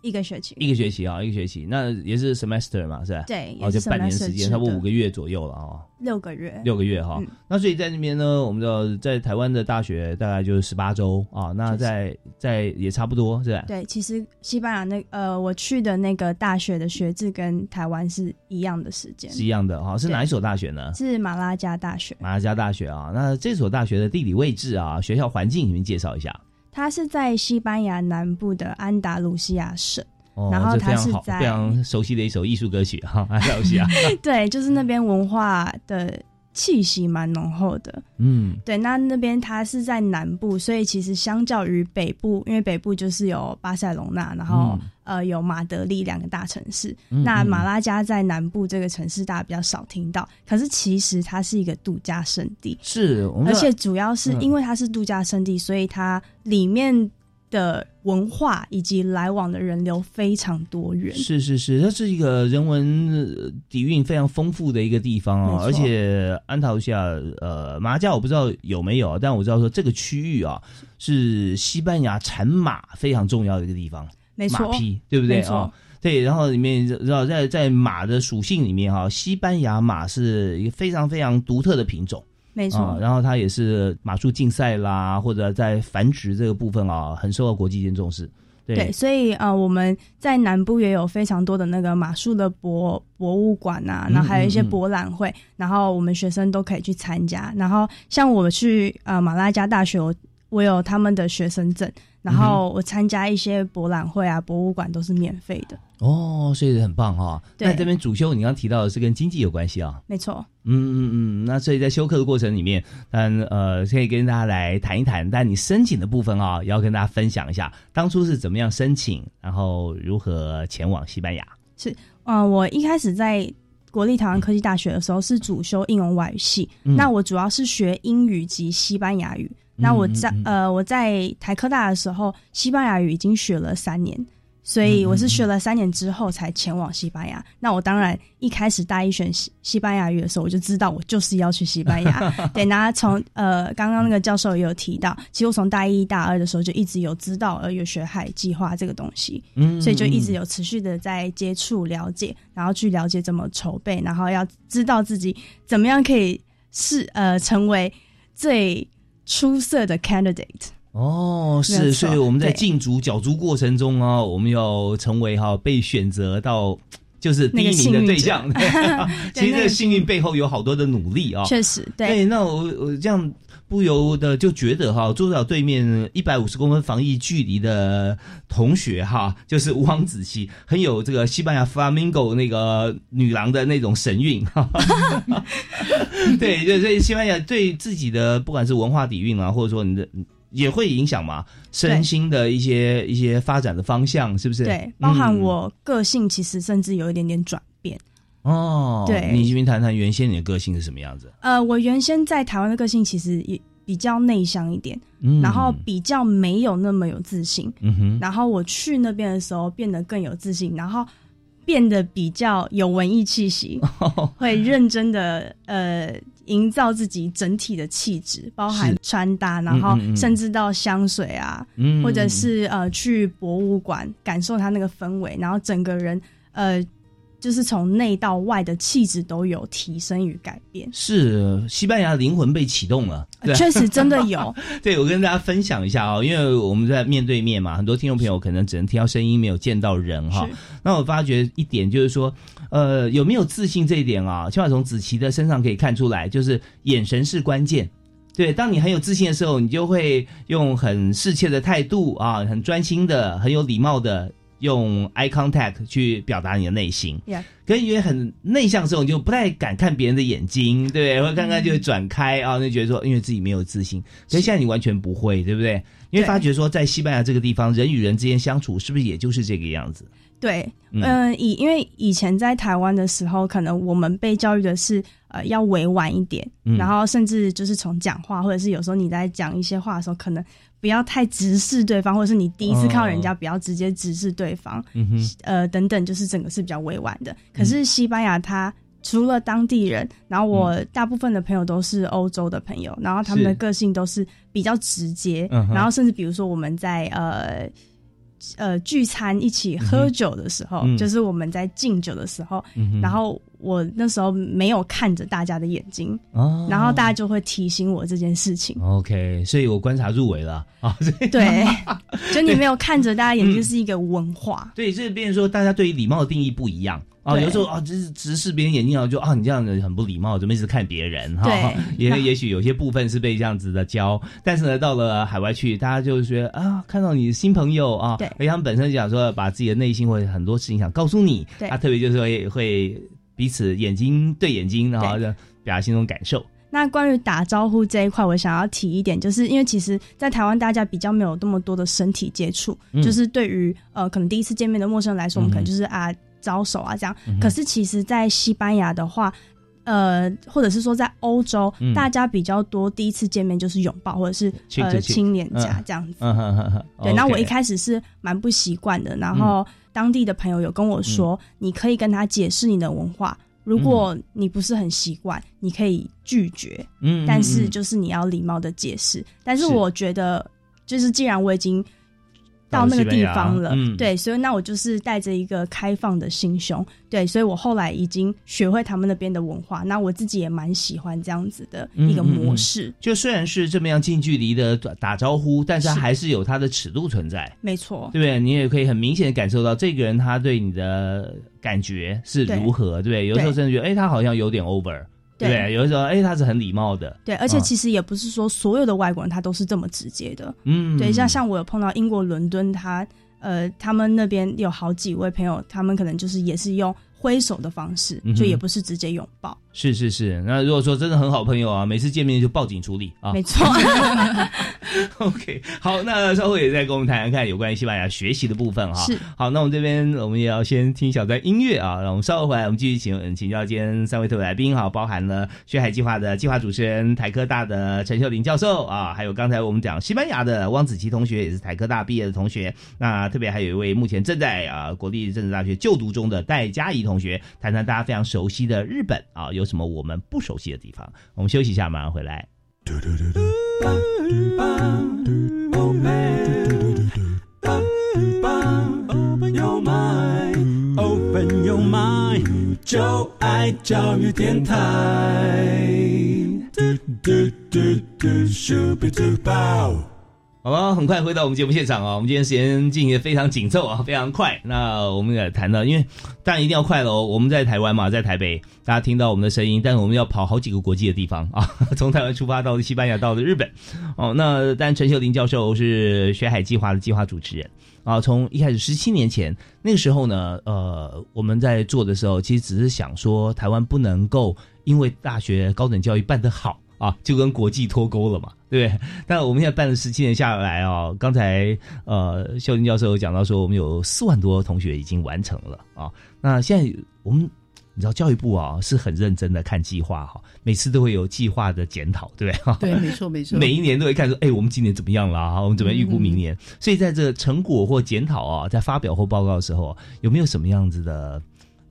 一个学期。一个学期啊，一个学期，那也是 semester 嘛，是吧？哦，对也是就半年时间，差不多五个月左右了啊。六个月，六个月哈、嗯那所以在那边呢，我们知道在台湾的大学大概就是十八周啊，那在在也差不多是吧？对，其实西班牙那呃，我去的那个大学的学制跟台湾是一样的时间，是一样的哈、是哪一所大学呢？是马拉加大学。马拉加大学啊。那这所大学的地理位置啊，学校环境，你们介绍一下。它是在西班牙南部的安达卢西亚省，哦，然后这非常好，它是在非常熟悉的一首艺术歌曲哈，安达卢西亚。[LAUGHS] 对，就是那边文化的气息蛮浓厚的。嗯，对，那那边它是在南部，所以其实相较于北部，因为北部就是有巴塞隆纳，然后、呃有马德里两个大城市。那马拉加在南部这个城市大家比较少听到，可是其实它是一个度假胜地，是，而且主要是嗯因为它是度假胜地，所以它里面的文化以及来往的人流非常多元。是是是，它是一个人文呃底蕴非常丰富的一个地方哦，而且安塔卢西亚呃马加我不知道有没有，但我知道说这个区域啊是西班牙产马非常重要的一个地方，没错。马匹对不对？没错。哦对，然后里面知道在在马的属性里面哈、西班牙马是一个非常非常独特的品种。没错啊然后它也是马术竞赛啦，或者在繁殖这个部分啊，很受到国际间重视。对，对，所以呃，我们在南部也有非常多的那个马术的博博物馆啊，嗯然后还有一些博览会，然后我们学生都可以去参加。然后像我去呃马拉加大学，我我有他们的学生证，然嗯后我参加一些博览会啊、博物馆都是免费的。哦，所以很棒哈、对那这边主修你刚刚提到的是跟经济有关系啊。没错，嗯嗯嗯，那所以在修课的过程里面，嗯呃，可以跟大家来谈一谈。但你申请的部分啊、也要跟大家分享一下，当初是怎么样申请，然后如何前往西班牙。是，呃，我一开始在国立台湾科技大学的时候是主修应用外语系，嗯那我主要是学英语及西班牙语。那我在、嗯嗯呃我在台科大的时候，西班牙语已经学了三年，所以我是学了三年之后才前往西班牙。那我当然一开始大一选西西班牙语的时候，我就知道我就是要去西班牙。[LAUGHS] 对，那从呃刚刚那个教授也有提到，其实我从大一大二的时候就一直有知道呃有学海计划这个东西，嗯所以就一直有持续的在接触了解，然后去了解怎么筹备，然后要知道自己怎么样可以是呃成为最出色的 candidate。哦，是，所以我们在对竞逐角逐过程中啊，我们要成为哈被选择到就是第一名的对象。[LAUGHS] 其实这个 [LAUGHS] 个幸运背后有好多的努力啊。确实对哎那我我这样不由得就觉得哈，桌角对面一百五十公分防疫距离的同学哈，就是吴王子琪，很有这个西班牙 flamingo 那个女郎的那种神韵哈。[LAUGHS] 对，就所以西班牙对自己的不管是文化底蕴啊，或者说你的也会影响嘛，身心的一些一些发展的方向，是不是？对，包含嗯我个性其实甚至有一点点转变。哦，对。你先谈谈原先你的个性是什么样子？呃，我原先在台湾的个性其实也比较内向一点，嗯。然后比较没有那么有自信。嗯哼。然后我去那边的时候变得更有自信，然后变得比较有文艺气息，[LAUGHS] 会认真的呃营造自己整体的气质，包含穿搭，然后甚至到香水啊，嗯。或者是呃去博物馆感受它那个氛围，然后整个人呃就是从内到外的气质都有提升与改变。是西班牙的灵魂被启动了，确实真的有。[LAUGHS] 对，我跟大家分享一下啊、因为我们在面对面嘛，很多听众朋友可能只能听到声音，没有见到人哈是。那我发觉一点就是说，呃，有没有自信这一点啊，起码从子琪的身上可以看出来，就是眼神是关键。对，当你很有自信的时候，你就会用很适切的态度啊，很专心的、很有礼貌的用 eye contact 去表达你的内心。可是因为很内向的时候，你就不太敢看别人的眼睛，对不对？或看看就会转开啊，就觉得说，因为自己没有自信。所以现在你完全不会，对不对？因为发觉说，在西班牙这个地方，人与人之间相处，是不是也就是这个样子？对，嗯嗯、以因为以前在台湾的时候，可能我们被教育的是呃要委婉一点，嗯然后甚至就是从讲话，或者是有时候你在讲一些话的时候，可能不要太直视对方，或者是你第一次看到人家，不要直接直视对方，嗯哼，呃等等，就是整个是比较委婉的。可是西班牙它。除了当地人，然后我大部分的朋友都是欧洲的朋友，然后他们的是。个性都是比较直接，然后甚至比如说我们在呃呃聚餐一起喝酒的时候，嗯。就是我们在敬酒的时候，然后我那时候没有看着大家的眼睛，哦然后大家就会提醒我这件事情。OK，所以我观察入围了 [LAUGHS] 啊。对，[LAUGHS] 就你没有看着大家眼睛是一个文化。对，这变成说大家对于礼貌的定义不一样啊。有时候啊，就是直视别人眼睛啊，就啊，你这样子很不礼貌，怎么一直看别人哈？对 [LAUGHS] 也也许有些部分是被这样子的教，但是呢，到了海外去，大家就觉得啊，看到你新朋友啊，对而且他们本身讲说把自己的内心或者很多事情想告诉你，对啊，特别就是会会彼此眼睛对眼睛，然后就表达心中感受。那关于打招呼这一块，我想要提一点，就是因为其实，在台湾大家比较没有那么多的身体接触，嗯就是对于呃可能第一次见面的陌生人来说，我们可能就是啊招手啊这样。可是其实，在西班牙的话，呃，或者是说在欧洲，嗯。大家比较多第一次见面就是拥抱，或者是呃亲脸颊嗯。这样子。嗯嗯嗯嗯，对，那我一开始是蛮不习惯的，然后当地的朋友有跟我说，你可以跟他解释你的文化，如果你不是很习惯，你可以拒绝，嗯嗯但是嗯就是你要礼貌的解释。但是是。我觉得，就是既然我已经到那个地方了，嗯对，所以那我就是带着一个开放的心胸，对，所以我后来已经学会他们那边的文化，那我自己也蛮喜欢这样子的一个嗯嗯嗯模式。就虽然是这么样近距离的打打招呼，但是它还是有它的尺度存在。没错，对不对？你也可以很明显的感受到这个人他对你的感觉是如何，对不对？有时候对甚至觉得，哎，他好像有点 over，对？有的时候，哎，他是很礼貌的，对，而且啊其实也不是说所有的外国人他都是这么直接的。嗯对，像像我有碰到英国伦敦，他呃，他们那边有好几位朋友，他们可能就是也是用挥手的方式，就也不是直接拥抱。是是是，那如果说真的很好朋友啊，每次见面就报警处理啊。没错。[LAUGHS] OK，好，那稍后也再跟我们谈谈看有关于西班牙学习的部分哈。是好，那我们这边我们也要先听小段音乐啊，那我们稍后回来，我们继续请嗯请教今天三位特别来宾哈，包含了学海计划的计划主持人台科大的陈秀玲教授啊，还有刚才我们讲西班牙的汪子琪同学，也是台科大毕业的同学。那特别还有一位目前正在啊国立政治大学就读中的戴佳怡同学，谈谈大家非常熟悉的日本啊，有有什么我们不熟悉的地方？我们休息一下，马上回来。好了，很快回到我们节目现场啊！我们今天时间进行的非常紧凑啊，非常快。那我们也谈到，因为当然一定要快喽。我们在台湾嘛，在台北，大家听到我们的声音，但是我们要跑好几个国际的地方啊，[LAUGHS] 从台湾出发到西班牙，到了日本。哦，那但陈秀玲教授是学海计划的计划主持人啊。从一开始十七年前那个时候呢，呃，我们在做的时候，其实只是想说，台湾不能够因为大学高等教育办得好。啊，就跟国际脱钩了嘛，[LAUGHS] 对不对？[LAUGHS] 但我们现在办了十七年下来啊，刚才呃，肖林教授有讲到说，我们有四万多同学已经完成了啊。那现在我们你知道教育部啊是很认真的看计划哈，每次都会有计划的检讨，对不对？[LAUGHS] 对，没错没错。每一年都会看说，哎，我们今年怎么样了啊？我们怎么预估明年？所以在这成果或检讨啊，在发表或报告的时候，有没有什么样子的？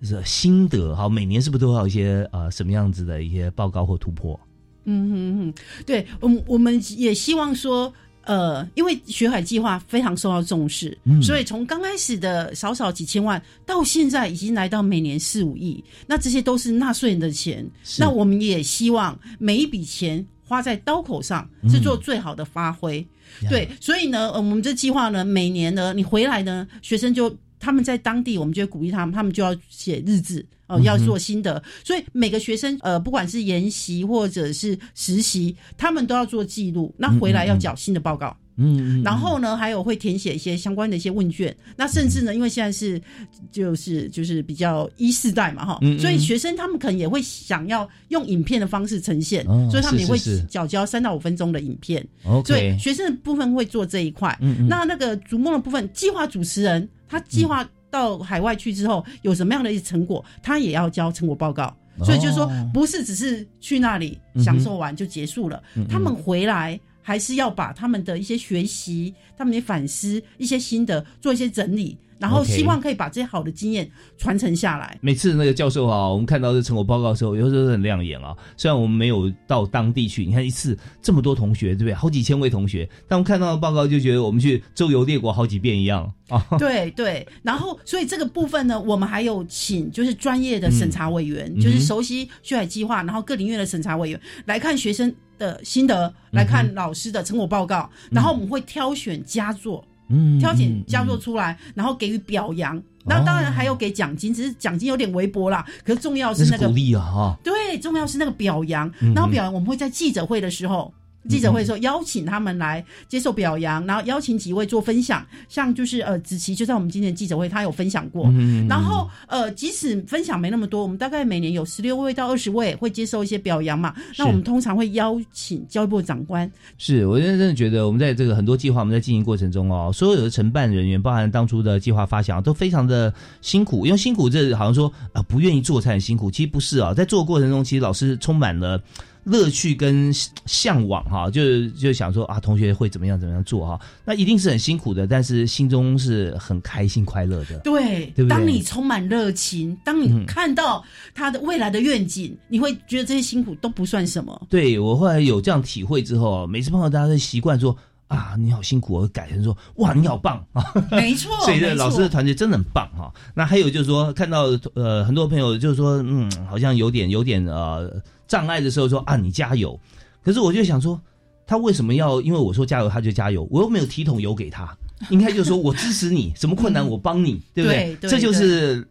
是心得哈，每年是不是都要一些呃什么样子的一些报告或突破？嗯哼哼，对，我们我们也希望说，呃，因为学海计划非常受到重视，嗯所以从刚开始的少少几千万，到现在已经来到每年四五亿，那这些都是纳税人的钱。那我们也希望每一笔钱花在刀口上，是做最好的发挥。对，所以呢，呃我们这计划呢，每年呢，你回来呢，学生就他们在当地，我们就会鼓励他们，他们就要写日志。哦，要做心得，所以每个学生呃，不管是研习或者是实习，他们都要做记录。那回来要缴新的报告。嗯，然后呢，还有会填写一些相关的一些问卷。那甚至呢，因为现在是就是就是比较一世代嘛，哈，嗯嗯所以学生他们可能也会想要用影片的方式呈现，哦所以他们也会缴交三到五分钟的影片。所以学生的部分会做这一块。那那个逐梦的部分，计划主持人他计划到海外去之后有什么样的一些成果，他也要交成果报告。哦所以就是说，不是只是去那里享受完就结束了，他们回来还是要把他们的一些学习、他们的反思、一些心得做一些整理，然后希望可以把这些好的经验传承下来。每次那个教授啊，我们看到这成果报告的时候，有时候很亮眼啊。虽然我们没有到当地去，你看一次这么多同学，对不对？好几千位同学，但我们看到的报告就觉得我们去周游列国好几遍一样啊。[LAUGHS] 对对，然后所以这个部分呢，我们还有请就是专业的审查委员，嗯就是熟悉学海计划，然后各领域的审查委员来看学生的心得，来看老师的成果报告，然后我们会挑选佳作。嗯挑选佳作出来，然后给予表扬。那当然还有给奖金，只是奖金有点微薄啦。可是重要是那个鼓励啊哈。对，重要是那个表扬。嗯然后表扬我们会在记者会的时候。记者会的时候邀请他们来接受表扬，然后邀请几位做分享，像就是呃子琪就在我们今天的记者会，他有分享过。嗯然后呃，即使分享没那么多，我们大概每年有十六位到二十位会接受一些表扬嘛。那我们通常会邀请教育部长官。是我真的觉得我们在这个很多计划我们在进行过程中哦，所有的承办人员，包含当初的计划发想，都非常的辛苦。因为辛苦这好像说啊、不愿意做才很辛苦，其实不是啊，在做的过程中，其实老师充满了。乐趣跟向往哈，就是就想说啊，同学会怎么样怎么样做哈，那一定是很辛苦的，但是心中是很开心快乐的。对，对对当你充满热情，当你嗯看到他的未来的愿景，你会觉得这些辛苦都不算什么。对我后来有这样体会之后，每次碰到大家都习惯说啊，你好辛苦，我改成说哇，你好棒 [LAUGHS] 啊，[LAUGHS] 没错所以这老师的团队真的很棒哈。那还有就是说，看到呃很多朋友就是说，嗯，好像有点有点呃障碍的时候说啊，你加油。可是我就想说，他为什么要因为我说加油他就加油？我又没有提桶油给他，应该就是说我支持你，什么困难 [LAUGHS] 我帮你，对不对？对对这就是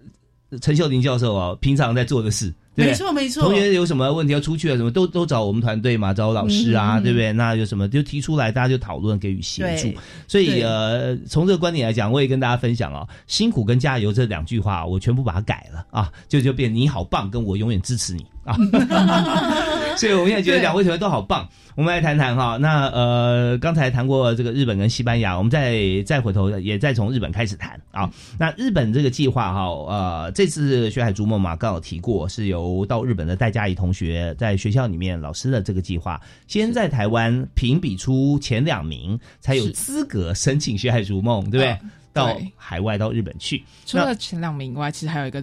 陈秀玲教授啊，平常在做的事，对没错没错同学有什么问题要出去啊，什么都都找我们团队嘛，找老师啊，对不对？那有什么就提出来，大家就讨论，给予协助。所以呃，从这个观点来讲，我也跟大家分享啊，辛苦跟加油这两句话，我全部把它改了啊，就就变你好棒，跟我永远支持你啊。[LAUGHS] [LAUGHS] 所以我们现在觉得两位同学都好棒。我们来谈谈哈，那呃，刚才谈过这个日本跟西班牙，我们再再回头也再从日本开始谈啊。那日本这个计划哈，呃，这次学海逐梦嘛，刚好提过，是由到日本的戴佳怡同学在学校里面老师的这个计划，先在台湾评比出前两名，才有资格申请学海逐梦，对不对？嗯到海外到日本去，除了前两名以外，其实还有一个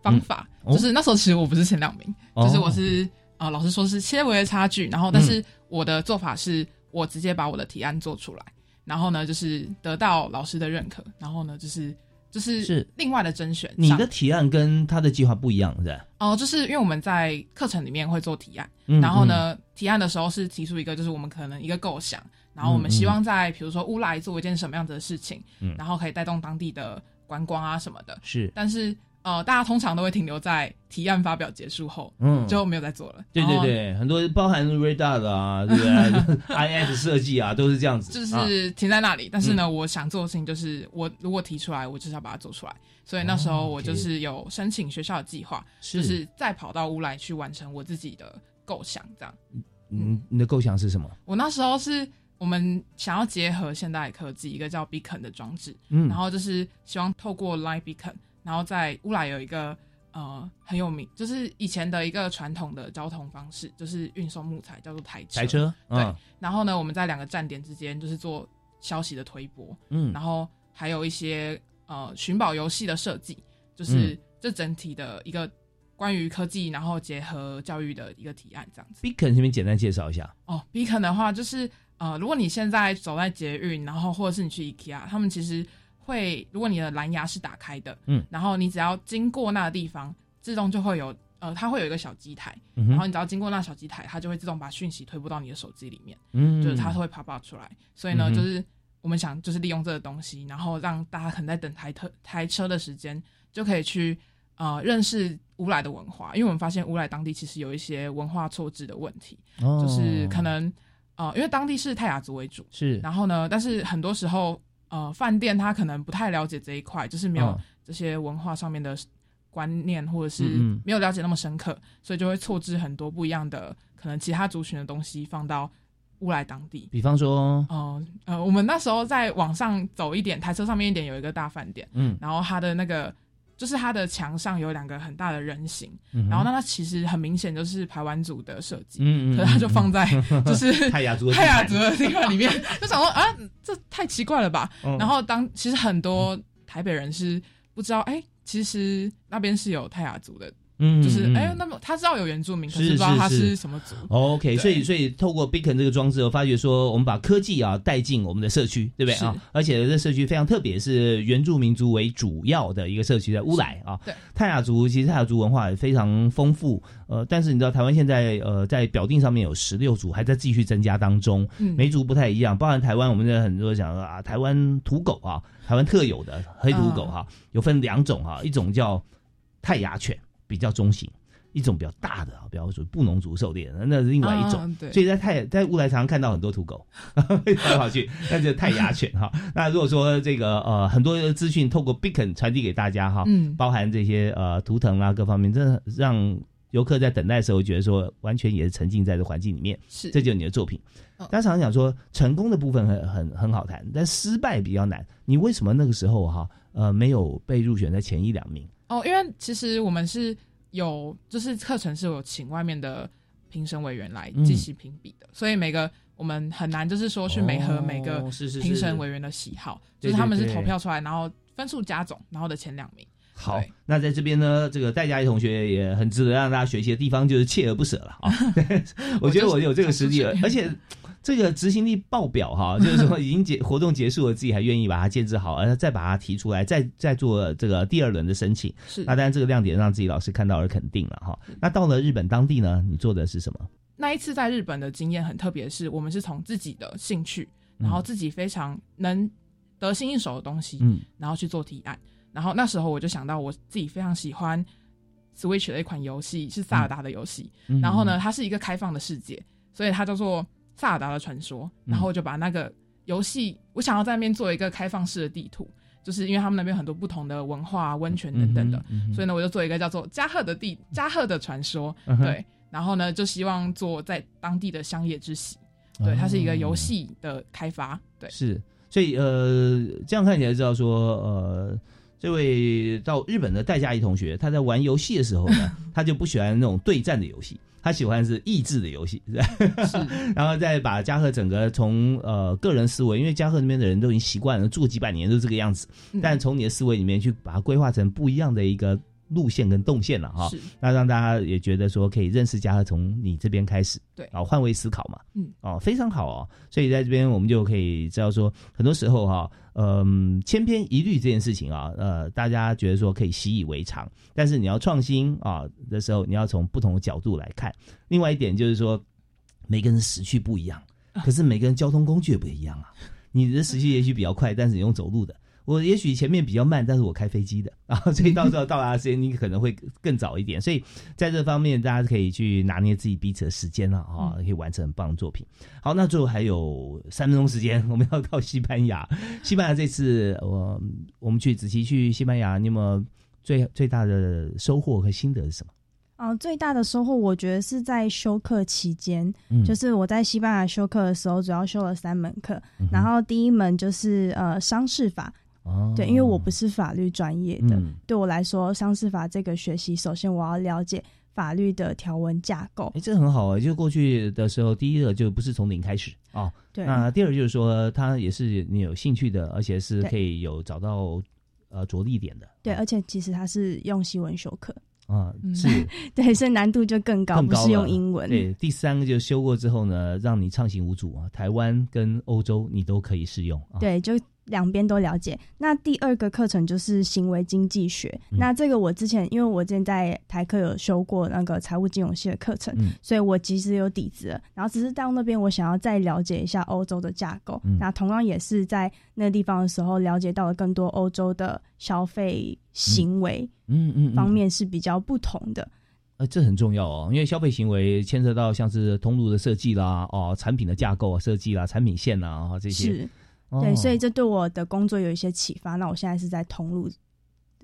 方法，嗯哦就是那时候其实我不是前两名，哦就是我是呃老师说是些微的差距，然后但是我的做法是我直接把我的提案做出来，然后呢就是得到老师的认可，然后呢就是就是是另外的甄选，你的提案跟他的计划不一样，是吧？哦、就是因为我们在课程里面会做提案，嗯然后呢，提案的时候是提出一个，就是我们可能一个构想，然后我们希望在比如说乌来做一件什么样子的事情，嗯。然后可以带动当地的观光啊什么的。是。但是呃，大家通常都会停留在提案发表结束后，嗯就没有再做了。对对对，很多包含 radar 的啊，对不对？[LAUGHS] IS 设计啊，都是这样子，就啊是停在那里。但是呢，我想做的事情就是，我如果提出来，我就是要把它做出来。所以那时候我就是有申请学校的计划，是就是再跑到乌来去完成我自己的构想，这样。嗯，你的构想是什么？我那时候是我们想要结合现代科技，一个叫 Beacon 的装置，嗯然后就是希望透过 Line Beacon，然后在乌来有一个呃很有名，就是以前的一个传统的交通方式，就是运送木材，叫做台车。台车对。嗯然后呢，我们在两个站点之间就是做消息的推播，嗯然后还有一些呃寻宝游戏的设计，就是嗯这整体的一个关于科技，然后结合教育的一个提案，这样子。Beacon 这边简单介绍一下。哦，Beacon 的话就是呃，如果你现在走在捷运，然后或者是你去 IKEA，他们其实会，如果你的蓝牙是打开的，嗯。然后你只要经过那个地方，自动就会有呃，它会有一个小机台，嗯然后你只要经过那小机台，它就会自动把讯息推播到你的手机里面，嗯。就是它会 pop up 出来。所以呢，嗯就是我们想就是利用这个东西，然后让大家可能在等台特台车的时间，就可以去呃认识乌来的文化，因为我们发现乌来当地其实有一些文化错置的问题，哦。就是可能呃，因为当地是泰雅族为主，是。然后呢，但是很多时候呃，饭店他可能不太了解这一块，就是没有嗯。这些文化上面的观念，或者是没有了解那么深刻，所以就会错置很多不一样的可能其他族群的东西放到乌来当地。比方说，哦、呃，我们那时候在往上走一点，台车上面一点有一个大饭店，嗯。然后它的那个就是它的墙上有两个很大的人形，嗯然后那它其实很明显就是排湾族的设计，嗯嗯可是它就嗯放在嗯 [LAUGHS] 就是泰雅族泰雅族的地方里面，[LAUGHS] 就想说啊，这太奇怪了吧。嗯然后当其实很多台北人是不知道，哎、其实那边是有泰雅族的，嗯嗯就是哎、那么他知道有原住民，可是不知道他是是什么族。OK，所以所以透过 Beacon 这个装置，我发觉说，我们把科技啊带进我们的社区，对不对啊？而且这社区非常特别，是原住民族为主要的一个社区，在乌来啊。对，泰雅族其实泰雅族文化也非常丰富，呃，但是你知道台湾现在呃在表定上面有十六族，还在继续增加当中，嗯每族不太一样，包含台湾我们在很多讲说啊，台湾土狗啊，台湾特有的黑土狗哈、有分两种哈、一种叫泰雅犬，比较中型。一种比较大的啊，比较属于布农族狩猎的，那是另外一种。啊对所以在泰在乌来常常看到很多土狗 [LAUGHS] 跑来跑去，那就是泰雅犬哈。[LAUGHS] 那如果说这个呃很多的资讯透过 Beacon 传递给大家哈，嗯包含这些呃图腾啊各方面，真的让游客在等待的时候觉得说完全也是沉浸在这环境里面，是这就是你的作品。嗯大家常常讲说成功的部分很很很好谈，但失败比较难。你为什么那个时候哈呃没有被入选在前一两名？哦，因为其实我们是有，就是课程是有请外面的评审委员来嗯进行评比的，所以每个我们很难就是说去每合哦每个评审委员的喜好，对就是他们是投票出来，然后分数加总，然后的前两名。好，那在这边呢，这个戴佳怡同学也很值得让大家学习的地方，就是锲而不舍了啊。[LAUGHS] 我觉得我有这个实力了，而且这个执行力爆表哈，[LAUGHS] 就是说已经结活动结束了，自己还愿意把它建制好，而再把它提出来，再再做这个第二轮的申请。是那当然这个亮点让自己老师看到而肯定了哈。那到了日本当地呢，你做的是什么？那一次在日本的经验很特别，是我们是从自己的兴趣，然后自己非常能得心应手的东西，嗯然后去做提案。然后那时候我就想到我自己非常喜欢 Switch 的一款游戏是萨尔达的游戏，嗯然后呢，它是一个开放的世界，所以它叫做萨尔达的传说。嗯。然后我就把那个游戏，我想要在那边做一个开放式的地图，就是因为他们那边很多不同的文化、温泉等等的，嗯嗯所以呢，我就做一个叫做加贺的地加贺的传说，嗯对。然后呢，就希望做在当地的乡野之喜，对，它是一个游戏的开发，对，是，所以呃，这样看起来知道说，呃，这位到日本的戴佳怡同学，他在玩游戏的时候呢，[LAUGHS] 他就不喜欢那种对战的游戏，他喜欢是益智的游戏，是吧？[LAUGHS] 然后再把嘉禾整个从呃个人思维，因为嘉禾那边的人都已经习惯了住几百年都这个样子，嗯但从你的思维里面去把它规划成不一样的一个。路线跟动线了哈是，那让大家也觉得说可以认识嘉禾从你这边开始，对然后换位思考嘛，嗯，哦，非常好哦。所以在这边我们就可以知道说，很多时候哈，嗯、千篇一律这件事情啊，呃，大家觉得说可以习以为常，但是你要创新啊的时候，你要从不同的角度来看。另外一点就是说，每个人的时区不一样，可是每个人交通工具也不一样啊。你的时区也许比较快，但是你用走路的。我也许前面比较慢，但是我开飞机的啊，所以到时候 [LAUGHS] 到达的时间你可能会更早一点。所以在这方面，大家可以去拿捏自己彼此的时间了啊，可以完成很棒的作品。好，那最后还有三分钟时间，我们要到西班牙。西班牙这次我我们去子琪去西班牙，你有没有最最大的收获和心得是什么？嗯、最大的收获我觉得是在修课期间，嗯就是我在西班牙修课的时候，主要修了三门课，嗯然后第一门就是呃商事法。哦对，因为我不是法律专业的，嗯对我来说，商事法这个学习，首先我要了解法律的条文架构。哎，这很好啊！就过去的时候，第一个就不是从零开始哦。对那第二就是说，它也是你有兴趣的，而且是可以有找到呃着力点的对，而且其实它是用西文修课，啊。嗯是 [LAUGHS] 对，所以难度就更高，不是更高是用英文。对，第三个就修过之后呢，让你畅行无阻啊，台湾跟欧洲你都可以适用啊。对，就两边都了解。那第二个课程就是行为经济学。嗯那这个我之前，因为我之前在台科有修过那个财务金融系的课程，嗯所以我其实有底子了。然后只是到那边，我想要再了解一下欧洲的架构。嗯那同样也是在那个地方的时候，了解到了更多欧洲的消费行为嗯嗯嗯方面是比较不同的。呃，这很重要哦，因为消费行为牵涉到像是通路的设计啦，哦，产品的架构啊设计啦，产品线呐，啊这些是，哦对，所以这对我的工作有一些启发。那我现在是在通路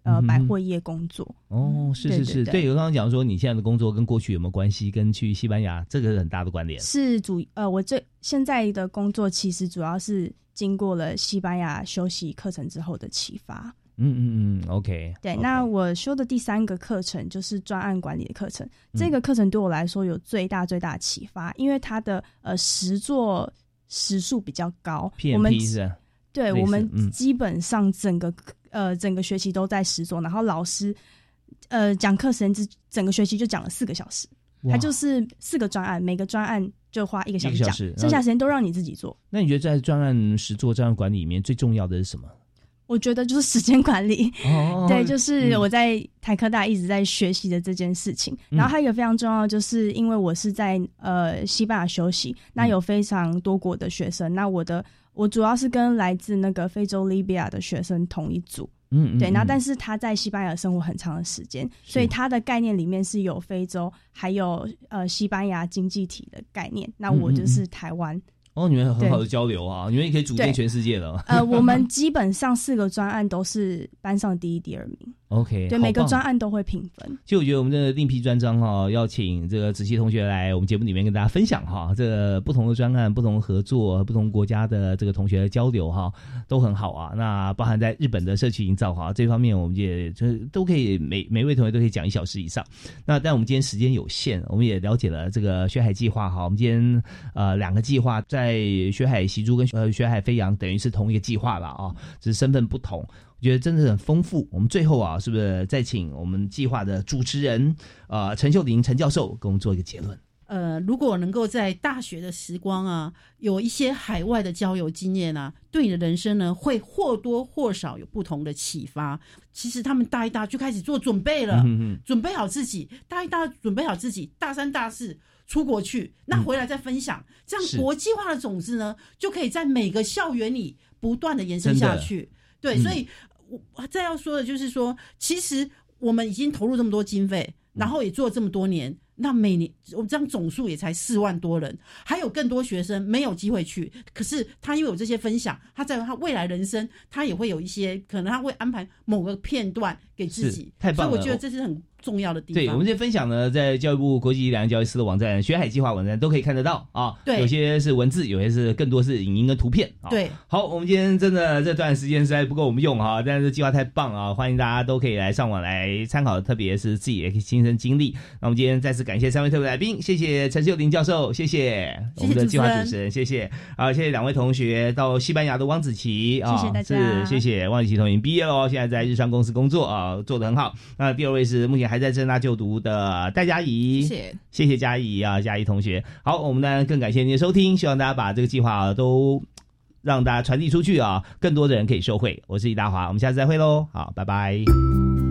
呃百货业工作。哦，是是是，对对对，我刚刚讲说你现在的工作跟过去有没有关系，跟去西班牙这个是很大的关联。是主呃，我这现在的工作其实主要是经过了西班牙休息课程之后的启发。嗯嗯嗯，OK，对那我修的第三个课程就是专案管理的课程。嗯这个课程对我来说有最大最大的启发，因为它的呃实作时数比较高。我们对我们嗯基本上整个呃整个学期都在实做，然后老师呃讲课时间只整个学期就讲了四个小时。哇它就是四个专案，每个专案就花一个小时讲，剩下时间都让你自己做。那你觉得在专案实做、专案管理里面最重要的是什么？我觉得就是时间管理，哦对，就是嗯我在台科大一直在学习的这件事情。嗯然后还有一个非常重要，就是因为我是在呃西班牙休息，那有非常多国的学生，那我的我主要是跟来自那个非洲利比亚的学生同一组。对，嗯嗯嗯那但是他在西班牙生活很长的时间，所以他的概念里面是有非洲，还有呃西班牙经济体的概念。那我就是台湾。哦，你们有很好的交流啊，你们也可以组建全世界了。呃，我们基本上四个专案都是班上第一、第二名。OK，对，每个专案都会评分。其实我觉得我们这个另辟专章哈、要请这个子琪同学来我们节目里面跟大家分享哈、这个不同的专案、不同的合作、不同国家的这个同学的交流哈、都很好啊。那包含在日本的社区营造哈、这方面，我们也就是都可以每每位同学都可以讲一小时以上。那但我们今天时间有限，我们也了解了这个学海计划哈。我们今天呃两个计划在学海习珠跟呃学海飞扬等于是同一个计划了啊，只是身份不同。我觉得真的很丰富。我们最后啊，是不是再请我们计划的主持人呃陈秀玲陈教授给我们做一个结论？呃，如果能够在大学的时光啊，有一些海外的交友经验啊，对你的人生呢，会或多或少有不同的启发。其实他们大一大就开始做准备了，嗯嗯准备好自己，大一大准备好自己，大三大四出国去，那回来再分享，这是样国际化的种子呢，就可以在每个校园里不断的延伸下去。对，嗯所以我再要说的就是说，其实我们已经投入这么多经费，然后也做了这么多年。那每年我们这样总数也才四万多人，还有更多学生没有机会去。可是他因为有这些分享，他在他未来人生，他也会有一些可能他会安排某个片段给自己。太棒了！所以我觉得这是很。重要的地方，对我们这些分享呢，在教育部国际两岸教育司的网站“学海计划”网站都可以看得到啊。对，有些是文字，有些是更多是影音跟图片。对，好，我们今天真的这段时间实在不够我们用哈，但是计划太棒啊，欢迎大家都可以来上网来参考，特别是自己的亲身经历。那我们今天再次感谢三位特别来宾，谢谢陈秀玲教授，谢谢我们的计划主持人，谢谢啊，谢谢两位同学到西班牙的汪子琪啊，谢谢大家，谢谢汪子琪同学毕业了，现在在日商公司工作啊，做的很好。那第二位是目前还在正大就读。的戴佳怡，谢谢谢谢佳怡啊，佳怡同学。好，我们呢更感谢您的收听，希望大家把这个计划都让大家传递出去啊，更多的人可以受惠。我是李大华，我们下次再会喽，好，拜拜。